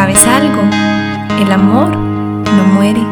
¿Sabes algo? El amor no muere.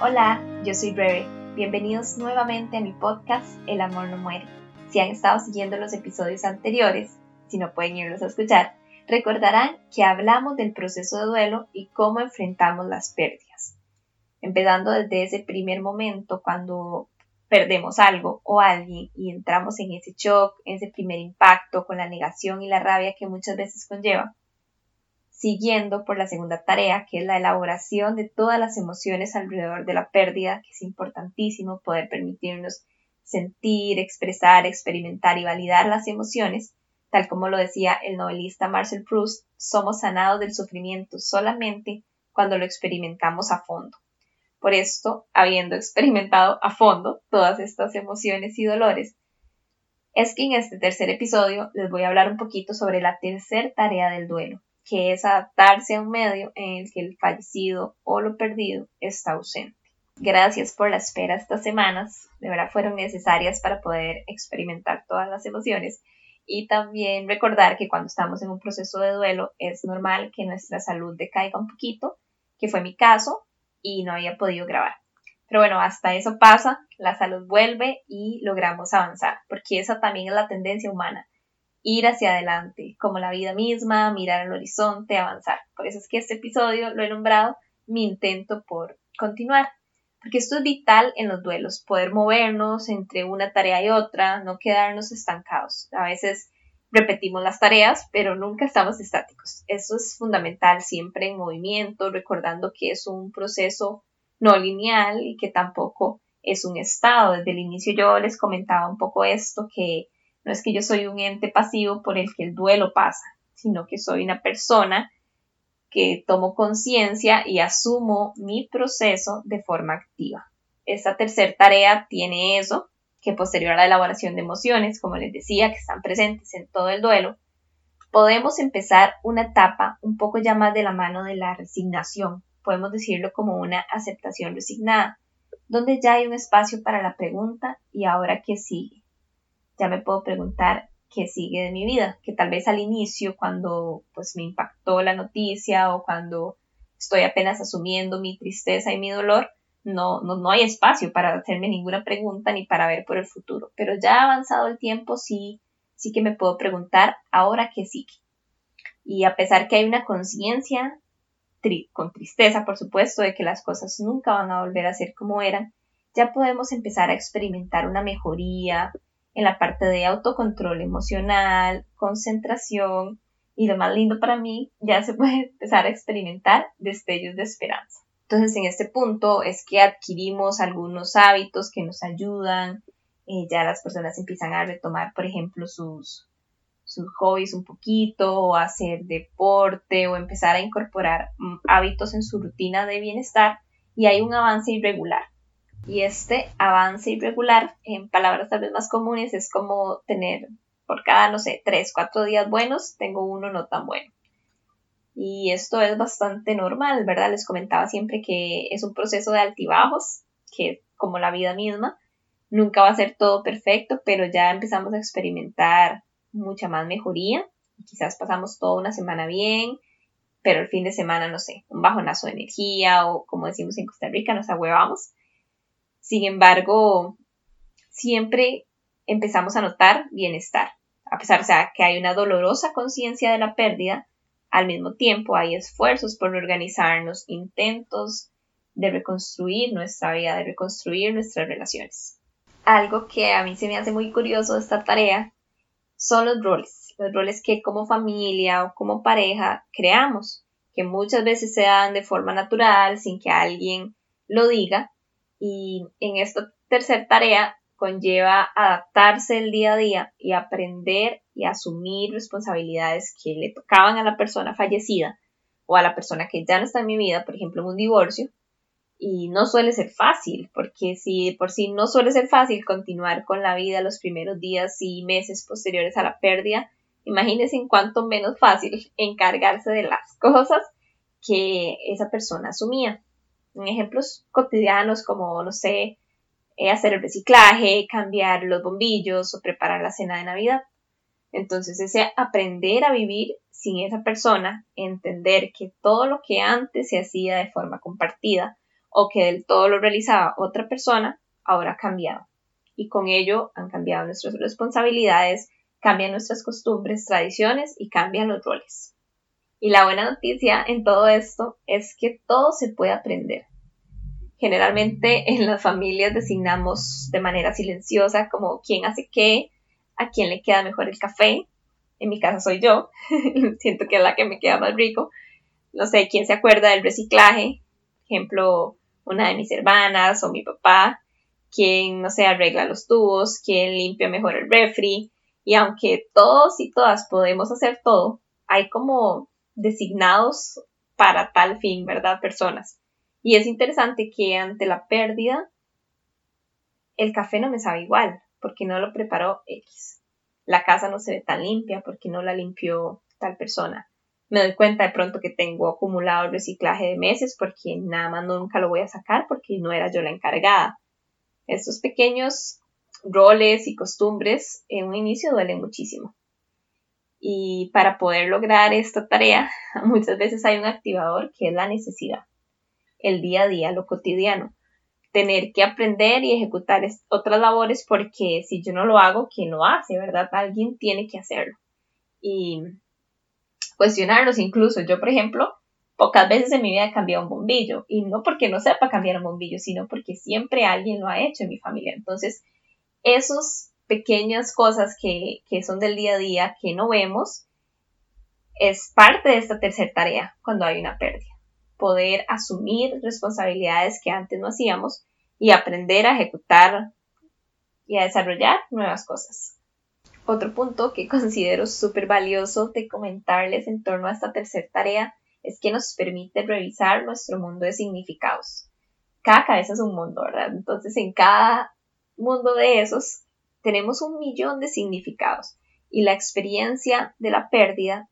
Hola, yo soy Breve. Bienvenidos nuevamente a mi podcast El amor no muere. Si han estado siguiendo los episodios anteriores, si no pueden irlos a escuchar, recordarán que hablamos del proceso de duelo y cómo enfrentamos las pérdidas. Empezando desde ese primer momento cuando perdemos algo o alguien y entramos en ese shock, en ese primer impacto con la negación y la rabia que muchas veces conlleva, siguiendo por la segunda tarea, que es la elaboración de todas las emociones alrededor de la pérdida, que es importantísimo poder permitirnos sentir, expresar, experimentar y validar las emociones, tal como lo decía el novelista Marcel Proust, somos sanados del sufrimiento solamente cuando lo experimentamos a fondo. Por esto, habiendo experimentado a fondo todas estas emociones y dolores, es que en este tercer episodio les voy a hablar un poquito sobre la tercera tarea del duelo, que es adaptarse a un medio en el que el fallecido o lo perdido está ausente. Gracias por la espera estas semanas, de verdad fueron necesarias para poder experimentar todas las emociones y también recordar que cuando estamos en un proceso de duelo es normal que nuestra salud decaiga un poquito, que fue mi caso y no había podido grabar. Pero bueno, hasta eso pasa, la salud vuelve y logramos avanzar, porque esa también es la tendencia humana, ir hacia adelante, como la vida misma, mirar al horizonte, avanzar. Por eso es que este episodio lo he nombrado mi intento por continuar, porque esto es vital en los duelos, poder movernos entre una tarea y otra, no quedarnos estancados. A veces repetimos las tareas, pero nunca estamos estáticos. Eso es fundamental, siempre en movimiento, recordando que es un proceso no lineal y que tampoco es un estado. Desde el inicio yo les comentaba un poco esto, que no es que yo soy un ente pasivo por el que el duelo pasa, sino que soy una persona que tomo conciencia y asumo mi proceso de forma activa. Esta tercera tarea tiene eso, que posterior a la elaboración de emociones, como les decía, que están presentes en todo el duelo, podemos empezar una etapa un poco ya más de la mano de la resignación, podemos decirlo como una aceptación resignada, donde ya hay un espacio para la pregunta y ahora qué sigue ya me puedo preguntar qué sigue de mi vida, que tal vez al inicio cuando pues me impactó la noticia o cuando estoy apenas asumiendo mi tristeza y mi dolor, no, no, no hay espacio para hacerme ninguna pregunta ni para ver por el futuro. Pero ya avanzado el tiempo sí, sí que me puedo preguntar ahora qué sigue. Y a pesar que hay una conciencia, con tristeza por supuesto, de que las cosas nunca van a volver a ser como eran, ya podemos empezar a experimentar una mejoría, en la parte de autocontrol emocional, concentración y lo más lindo para mí, ya se puede empezar a experimentar destellos de esperanza. Entonces en este punto es que adquirimos algunos hábitos que nos ayudan, eh, ya las personas empiezan a retomar, por ejemplo, sus, sus hobbies un poquito, o hacer deporte, o empezar a incorporar mm, hábitos en su rutina de bienestar, y hay un avance irregular. Y este avance irregular, en palabras tal vez más comunes, es como tener por cada, no sé, tres, cuatro días buenos, tengo uno no tan bueno. Y esto es bastante normal, ¿verdad? Les comentaba siempre que es un proceso de altibajos, que como la vida misma, nunca va a ser todo perfecto, pero ya empezamos a experimentar mucha más mejoría. Quizás pasamos toda una semana bien, pero el fin de semana, no sé, un bajonazo de energía o como decimos en Costa Rica, nos ahuevamos. Sin embargo, siempre empezamos a notar bienestar. A pesar, de sea, que hay una dolorosa conciencia de la pérdida, al mismo tiempo hay esfuerzos por organizarnos, intentos de reconstruir nuestra vida, de reconstruir nuestras relaciones. Algo que a mí se me hace muy curioso de esta tarea son los roles, los roles que como familia o como pareja creamos, que muchas veces se dan de forma natural, sin que alguien lo diga, y en esta tercera tarea conlleva adaptarse el día a día y aprender y asumir responsabilidades que le tocaban a la persona fallecida o a la persona que ya no está en mi vida, por ejemplo, en un divorcio, Y no suele ser fácil, porque si por sí no suele ser fácil continuar con la vida los primeros días y meses posteriores a la pérdida, imagínense en cuánto menos fácil encargarse de las cosas que esa persona asumía. En ejemplos cotidianos como, no sé, eh, hacer el reciclaje, cambiar los bombillos o preparar la cena de Navidad. Entonces ese aprender a vivir sin esa persona, entender que todo lo que antes se hacía de forma compartida o que del todo lo realizaba otra persona, ahora ha cambiado. Y con ello han cambiado nuestras responsabilidades, cambian nuestras costumbres, tradiciones y cambian los roles. Y la buena noticia en todo esto es que todo se puede aprender. Generalmente en las familias designamos de manera silenciosa como quién hace qué, a quién le queda mejor el café. En mi caso soy yo, siento que es la que me queda más rico. No sé, quién se acuerda del reciclaje, ejemplo, una de mis hermanas o mi papá, quién, no sé, arregla los tubos, quién limpia mejor el refri. Y aunque todos y todas podemos hacer todo, hay como designados para tal fin, ¿verdad? Personas. Y es interesante que ante la pérdida, el café no me sabe igual, porque no lo preparó X. La casa no se ve tan limpia porque no la limpió tal persona. Me doy cuenta de pronto que tengo acumulado el reciclaje de meses porque nada más nunca lo voy a sacar porque no era yo la encargada. Estos pequeños roles y costumbres en un inicio duelen muchísimo. Y para poder lograr esta tarea, muchas veces hay un activador que es la necesidad, el día a día, lo cotidiano. Tener que aprender y ejecutar otras labores porque si yo no lo hago, ¿quién lo hace? ¿Verdad? Alguien tiene que hacerlo. Y cuestionarlos incluso. Yo, por ejemplo, pocas veces en mi vida he cambiado un bombillo. Y no porque no sepa cambiar un bombillo, sino porque siempre alguien lo ha hecho en mi familia. Entonces, esos pequeñas cosas que, son del día a día que no vemos, es parte de esta tercera tarea cuando hay una pérdida. Poder asumir responsabilidades que antes no hacíamos y aprender a ejecutar y a desarrollar nuevas cosas. Otro punto que considero súper valioso de comentarles en torno a esta tercera tarea es que nos permite revisar nuestro mundo de significados. Cada cabeza es un mundo, ¿verdad? Entonces en cada mundo de esos tenemos un millón de significados y la experiencia de la pérdida,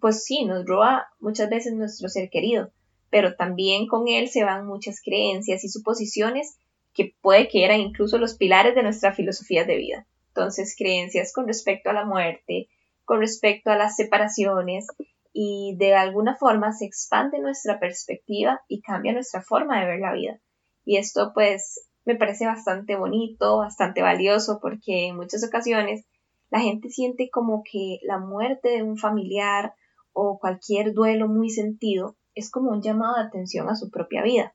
pues sí, nos roba muchas veces nuestro ser querido, pero también con él se van muchas creencias y suposiciones que puede que eran incluso los pilares de nuestra filosofía de vida. Entonces, creencias con respecto a la muerte, con respecto a las separaciones y de alguna forma se expande nuestra perspectiva y cambia nuestra forma de ver la vida. Y esto pues me parece bastante bonito, bastante valioso, porque en muchas ocasiones la gente siente como que la muerte de un familiar o cualquier duelo muy sentido es como un llamado de atención a su propia vida,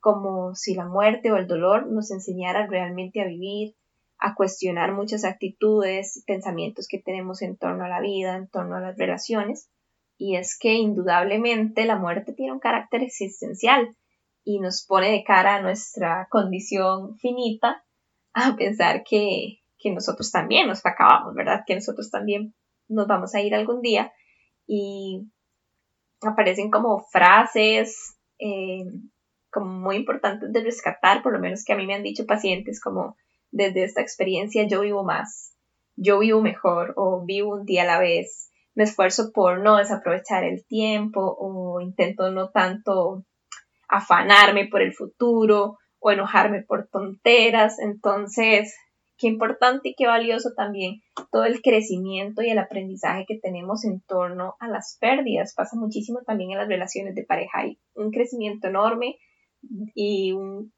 como si la muerte o el dolor nos enseñara realmente a vivir, a cuestionar muchas actitudes y pensamientos que tenemos en torno a la vida, en torno a las relaciones, y es que indudablemente la muerte tiene un carácter existencial, y nos pone de cara a nuestra condición finita a pensar que, nosotros también nos acabamos, ¿verdad? Que nosotros también nos vamos a ir algún día y aparecen como frases eh, como muy importantes de rescatar, por lo menos que a mí me han dicho pacientes como desde esta experiencia yo vivo más, yo vivo mejor o vivo un día a la vez, me esfuerzo por no desaprovechar el tiempo o intento no tanto afanarme por el futuro o enojarme por tonteras. Entonces, qué importante y qué valioso también todo el crecimiento y el aprendizaje que tenemos en torno a las pérdidas. Pasa muchísimo también en las relaciones de pareja. Hay un crecimiento enorme y un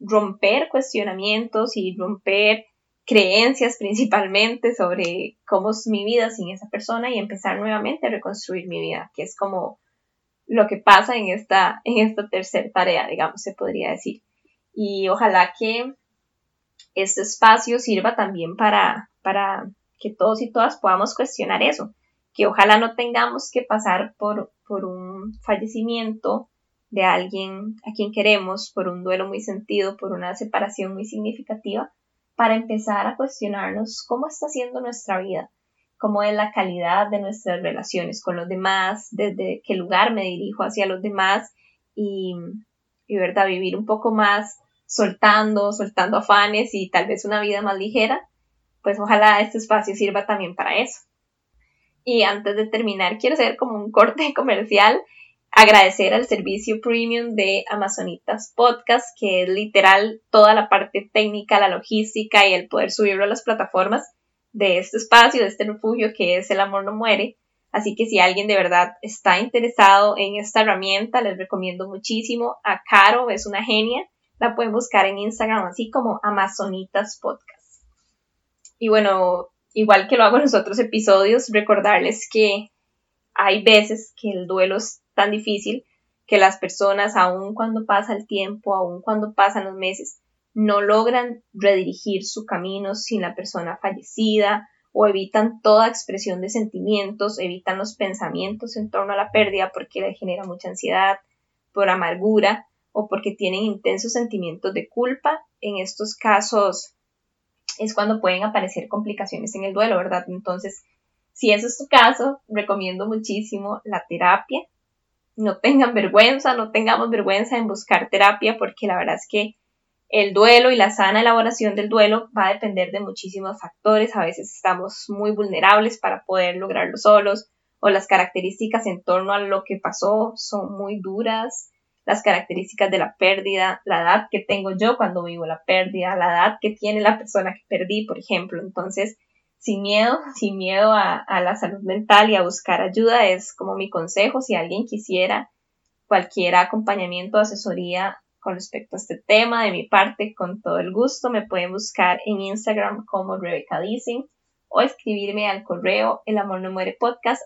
romper cuestionamientos y romper creencias principalmente sobre cómo es mi vida sin esa persona y empezar nuevamente a reconstruir mi vida, que es como lo que pasa en esta, en esta tercera tarea, digamos, se podría decir. Y ojalá que este espacio sirva también para, para que todos y todas podamos cuestionar eso, que ojalá no tengamos que pasar por, por un fallecimiento de alguien a quien queremos, por un duelo muy sentido, por una separación muy significativa, para empezar a cuestionarnos cómo está siendo nuestra vida, cómo es la calidad de nuestras relaciones con los demás, desde qué lugar me dirijo hacia los demás y y verdad vivir un poco más soltando, soltando afanes y tal vez una vida más ligera, pues ojalá este espacio sirva también para eso. Y antes de terminar, quiero hacer como un corte comercial, agradecer al servicio premium de Amazonitas Podcast, que es literal toda la parte técnica, la logística y el poder subirlo a las plataformas de este espacio, de este refugio que es El Amor No Muere. Así que si alguien de verdad está interesado en esta herramienta, les recomiendo muchísimo. A Caro es una genia. La pueden buscar en Instagram así como Amazonitas Podcast. Y bueno, igual que lo hago en los otros episodios, recordarles que hay veces que el duelo es tan difícil que las personas, aun cuando pasa el tiempo, aun cuando pasan los meses, no logran redirigir su camino sin la persona fallecida o evitan toda expresión de sentimientos, evitan los pensamientos en torno a la pérdida porque les genera mucha ansiedad, por amargura o porque tienen intensos sentimientos de culpa. En estos casos es cuando pueden aparecer complicaciones en el duelo, ¿verdad? Entonces, si eso es tu caso, recomiendo muchísimo la terapia. No tengan vergüenza, no tengamos vergüenza en buscar terapia porque la verdad es que el duelo y la sana elaboración del duelo va a depender de muchísimos factores. A veces estamos muy vulnerables para poder lograrlo solos o las características en torno a lo que pasó son muy duras. Las características de la pérdida, la edad que tengo yo cuando vivo la pérdida, la edad que tiene la persona que perdí, por ejemplo. Entonces, sin miedo, sin miedo a, la salud mental y a buscar ayuda es como mi consejo. Si alguien quisiera cualquier acompañamiento o asesoría con respecto a este tema de mi parte, con todo el gusto. Me pueden buscar en Instagram como Rebecca Dicing o escribirme al correo el podcast.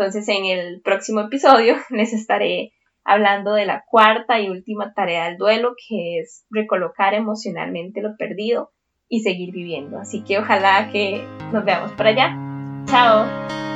Entonces en el próximo episodio les estaré hablando de la cuarta y última tarea del duelo que es recolocar emocionalmente lo perdido y seguir viviendo. Así que ojalá que nos veamos por allá. Chao.